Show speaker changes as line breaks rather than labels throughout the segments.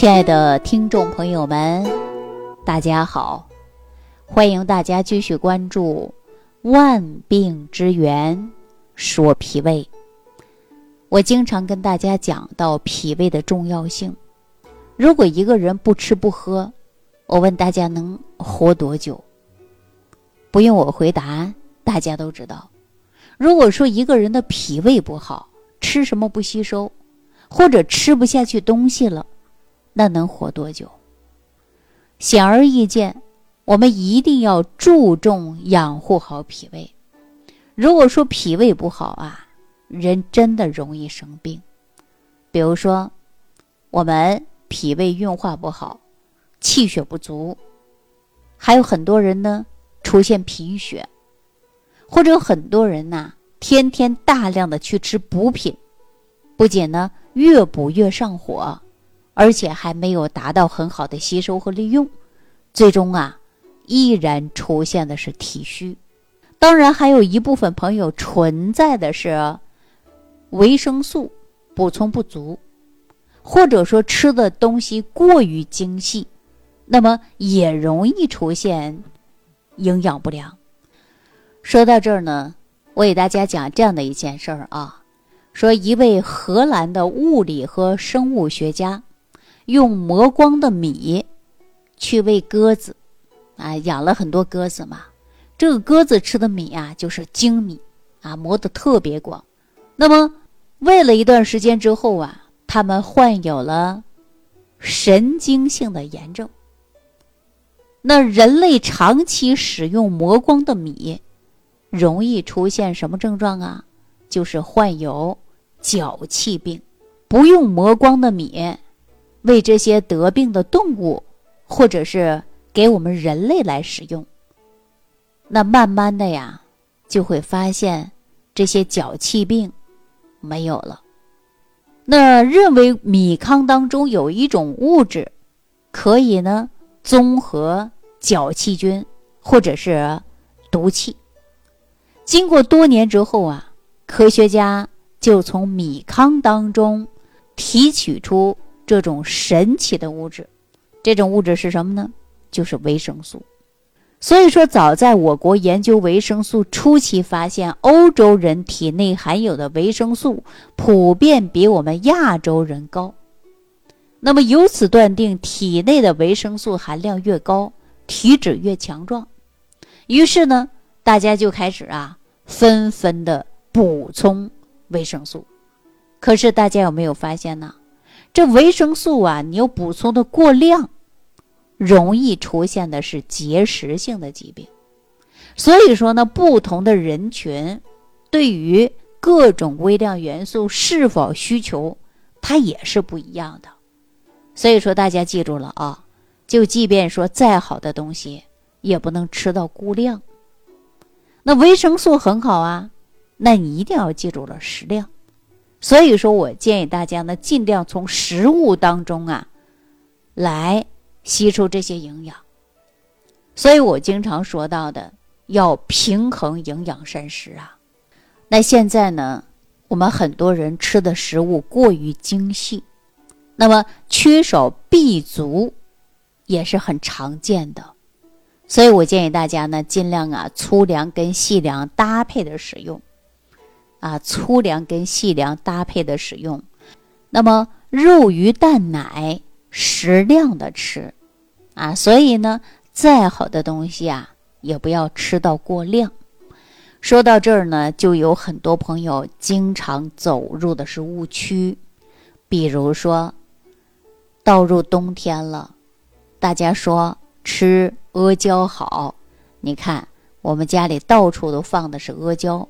亲爱的听众朋友们，大家好！欢迎大家继续关注《万病之源说脾胃》。我经常跟大家讲到脾胃的重要性。如果一个人不吃不喝，我问大家能活多久？不用我回答，大家都知道。如果说一个人的脾胃不好，吃什么不吸收，或者吃不下去东西了。那能活多久？显而易见，我们一定要注重养护好脾胃。如果说脾胃不好啊，人真的容易生病。比如说，我们脾胃运化不好，气血不足，还有很多人呢出现贫血，或者有很多人呐天天大量的去吃补品，不仅呢越补越上火。而且还没有达到很好的吸收和利用，最终啊，依然出现的是体虚。当然，还有一部分朋友存在的是维生素补充不足，或者说吃的东西过于精细，那么也容易出现营养不良。说到这儿呢，我给大家讲这样的一件事儿啊，说一位荷兰的物理和生物学家。用磨光的米去喂鸽子，啊，养了很多鸽子嘛。这个鸽子吃的米啊，就是精米，啊，磨得特别光。那么喂了一段时间之后啊，它们患有了神经性的炎症。那人类长期使用磨光的米，容易出现什么症状啊？就是患有脚气病。不用磨光的米。为这些得病的动物，或者是给我们人类来使用，那慢慢的呀，就会发现这些脚气病没有了。那认为米糠当中有一种物质，可以呢综合脚气菌或者是毒气。经过多年之后啊，科学家就从米糠当中提取出。这种神奇的物质，这种物质是什么呢？就是维生素。所以说，早在我国研究维生素初期，发现欧洲人体内含有的维生素普遍比我们亚洲人高。那么由此断定，体内的维生素含量越高，体质越强壮。于是呢，大家就开始啊，纷纷的补充维生素。可是大家有没有发现呢？这维生素啊，你又补充的过量，容易出现的是结石性的疾病。所以说呢，不同的人群对于各种微量元素是否需求，它也是不一样的。所以说，大家记住了啊，就即便说再好的东西，也不能吃到过量。那维生素很好啊，那你一定要记住了适量。所以说我建议大家呢，尽量从食物当中啊，来吸收这些营养。所以我经常说到的，要平衡营养膳食啊。那现在呢，我们很多人吃的食物过于精细，那么缺少 B 族也是很常见的。所以我建议大家呢，尽量啊粗粮跟细粮搭配的使用。啊，粗粮跟细粮搭配的使用，那么肉、鱼、蛋、奶适量的吃，啊，所以呢，再好的东西啊，也不要吃到过量。说到这儿呢，就有很多朋友经常走入的是误区，比如说，到入冬天了，大家说吃阿胶好，你看我们家里到处都放的是阿胶。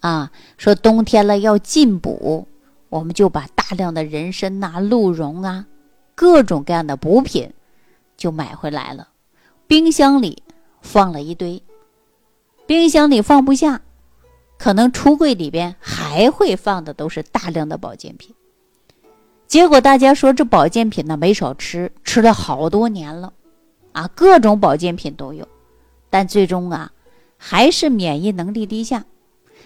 啊，说冬天了要进补，我们就把大量的人参呐、鹿茸啊，各种各样的补品就买回来了，冰箱里放了一堆，冰箱里放不下，可能橱柜里边还会放的都是大量的保健品。结果大家说这保健品呢没少吃，吃了好多年了，啊，各种保健品都有，但最终啊还是免疫能力低下。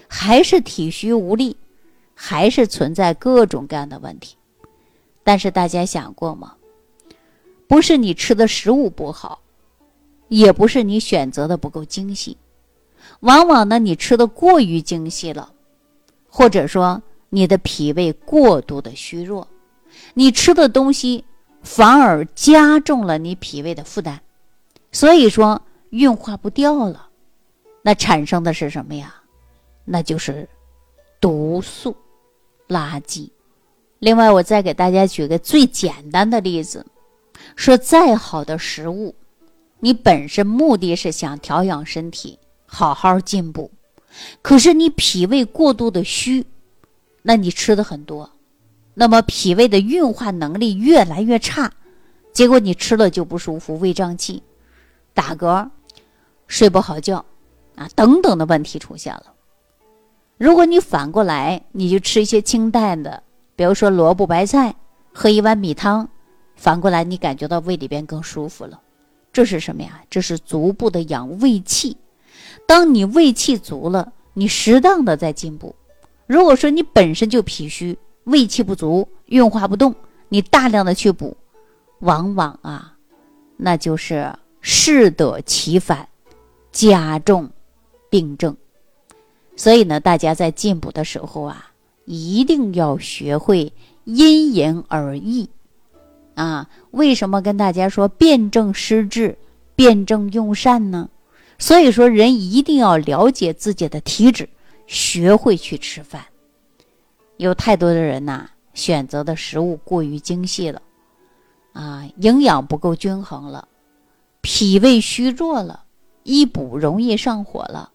还是体虚无力，还是存在各种各样的问题。但是大家想过吗？不是你吃的食物不好，也不是你选择的不够精细，往往呢，你吃的过于精细了，或者说你的脾胃过度的虚弱，你吃的东西反而加重了你脾胃的负担，所以说运化不掉了，那产生的是什么呀？那就是毒素、垃圾。另外，我再给大家举个最简单的例子。说再好的食物，你本身目的是想调养身体，好好进步，可是你脾胃过度的虚，那你吃的很多，那么脾胃的运化能力越来越差，结果你吃了就不舒服，胃胀气、打嗝、睡不好觉，啊等等的问题出现了。如果你反过来，你就吃一些清淡的，比如说萝卜白菜，喝一碗米汤。反过来，你感觉到胃里边更舒服了，这是什么呀？这是足部的养胃气。当你胃气足了，你适当的在进补。如果说你本身就脾虚，胃气不足，运化不动，你大量的去补，往往啊，那就是适得其反，加重病症。所以呢，大家在进补的时候啊，一定要学会因人而异。啊，为什么跟大家说辨证施治、辨证用膳呢？所以说，人一定要了解自己的体质，学会去吃饭。有太多的人呐，选择的食物过于精细了，啊，营养不够均衡了，脾胃虚弱了，一补容易上火了，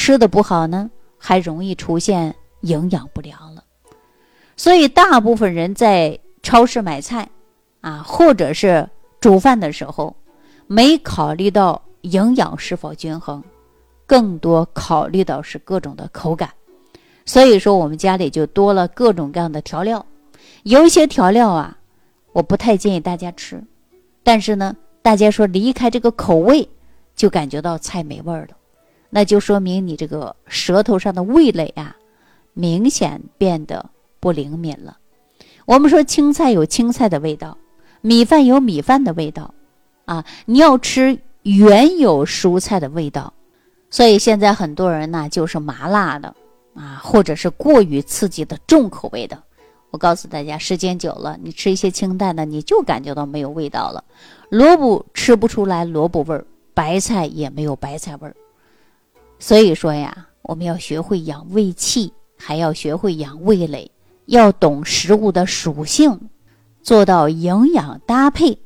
吃的不好呢，还容易出现营养不良了。所以，大部分人在超市买菜。啊，或者是煮饭的时候，没考虑到营养是否均衡，更多考虑到是各种的口感，所以说我们家里就多了各种各样的调料。有一些调料啊，我不太建议大家吃，但是呢，大家说离开这个口味，就感觉到菜没味儿了，那就说明你这个舌头上的味蕾啊，明显变得不灵敏了。我们说青菜有青菜的味道。米饭有米饭的味道，啊，你要吃原有蔬菜的味道，所以现在很多人呢就是麻辣的，啊，或者是过于刺激的重口味的。我告诉大家，时间久了，你吃一些清淡的，你就感觉到没有味道了。萝卜吃不出来萝卜味儿，白菜也没有白菜味儿。所以说呀，我们要学会养胃气，还要学会养味蕾，要懂食物的属性。做到营养搭配，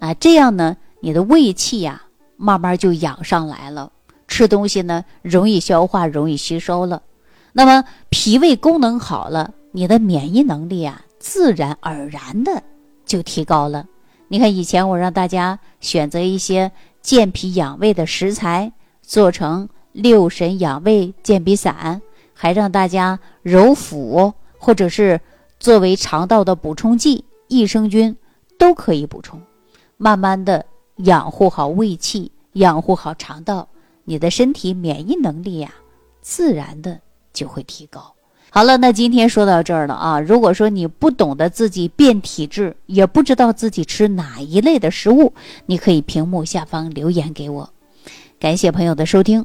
啊，这样呢，你的胃气呀，慢慢就养上来了。吃东西呢，容易消化，容易吸收了。那么脾胃功能好了，你的免疫能力啊，自然而然的就提高了。你看以前我让大家选择一些健脾养胃的食材，做成六神养胃健脾散，还让大家揉腹，或者是作为肠道的补充剂。益生菌都可以补充，慢慢的养护好胃气，养护好肠道，你的身体免疫能力呀，自然的就会提高。好了，那今天说到这儿了啊。如果说你不懂得自己变体质，也不知道自己吃哪一类的食物，你可以屏幕下方留言给我。感谢朋友的收听，